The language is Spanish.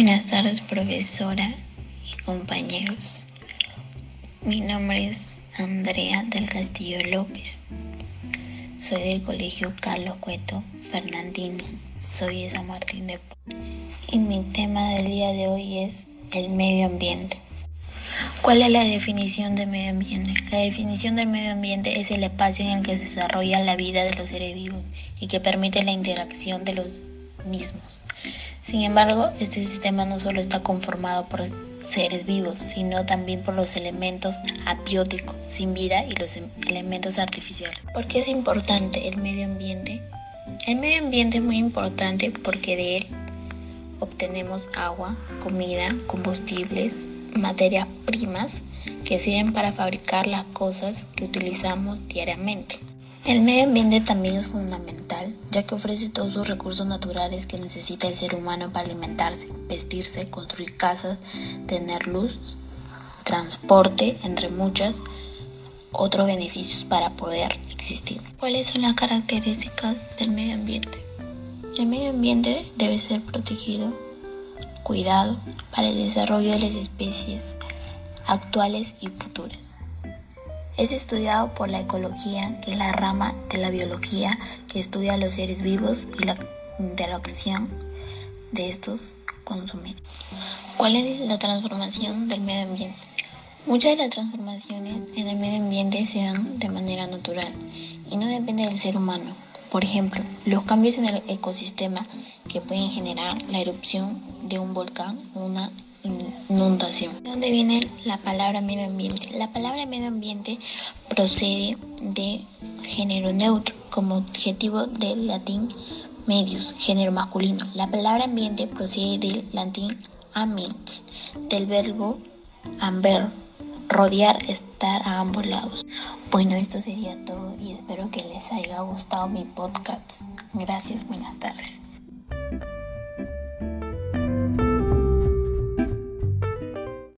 Buenas tardes, profesora y compañeros. Mi nombre es Andrea del Castillo López. Soy del Colegio Carlos Cueto Fernandino. Soy de San Martín de Y mi tema del día de hoy es el medio ambiente. ¿Cuál es la definición de medio ambiente? La definición del medio ambiente es el espacio en el que se desarrolla la vida de los seres vivos y que permite la interacción de los mismos. Sin embargo, este sistema no solo está conformado por seres vivos, sino también por los elementos abióticos, sin vida, y los em-, elementos artificiales. ¿Por qué es importante el medio ambiente? El medio ambiente es muy importante porque de él obtenemos agua, comida, combustibles, materias primas que sirven para fabricar las cosas que utilizamos diariamente. El medio ambiente también es fundamental, ya que ofrece todos los recursos naturales que necesita el ser humano para alimentarse, vestirse, construir casas, tener luz, transporte, entre muchos otros beneficios para poder existir. ¿Cuáles son las características del medio ambiente? El medio ambiente debe ser protegido, cuidado para el desarrollo de las especies actuales y futuras. Es estudiado por la ecología, que es la rama de la biología que estudia los seres vivos y la interacción de estos con su medio. ¿Cuál es la transformación del medio ambiente? Muchas de las transformaciones en el medio ambiente se dan de manera natural y no depende del ser humano. Por ejemplo, los cambios en el ecosistema que pueden generar la erupción de un volcán o una inundación. ¿De dónde viene la palabra medio ambiente? La palabra medio ambiente procede de género neutro como adjetivo del latín medius, género masculino. La palabra ambiente procede del latín ambiens, del verbo amber, rodear, estar a ambos lados. Bueno, esto sería todo y espero que les haya gustado mi podcast. Gracias, buenas tardes.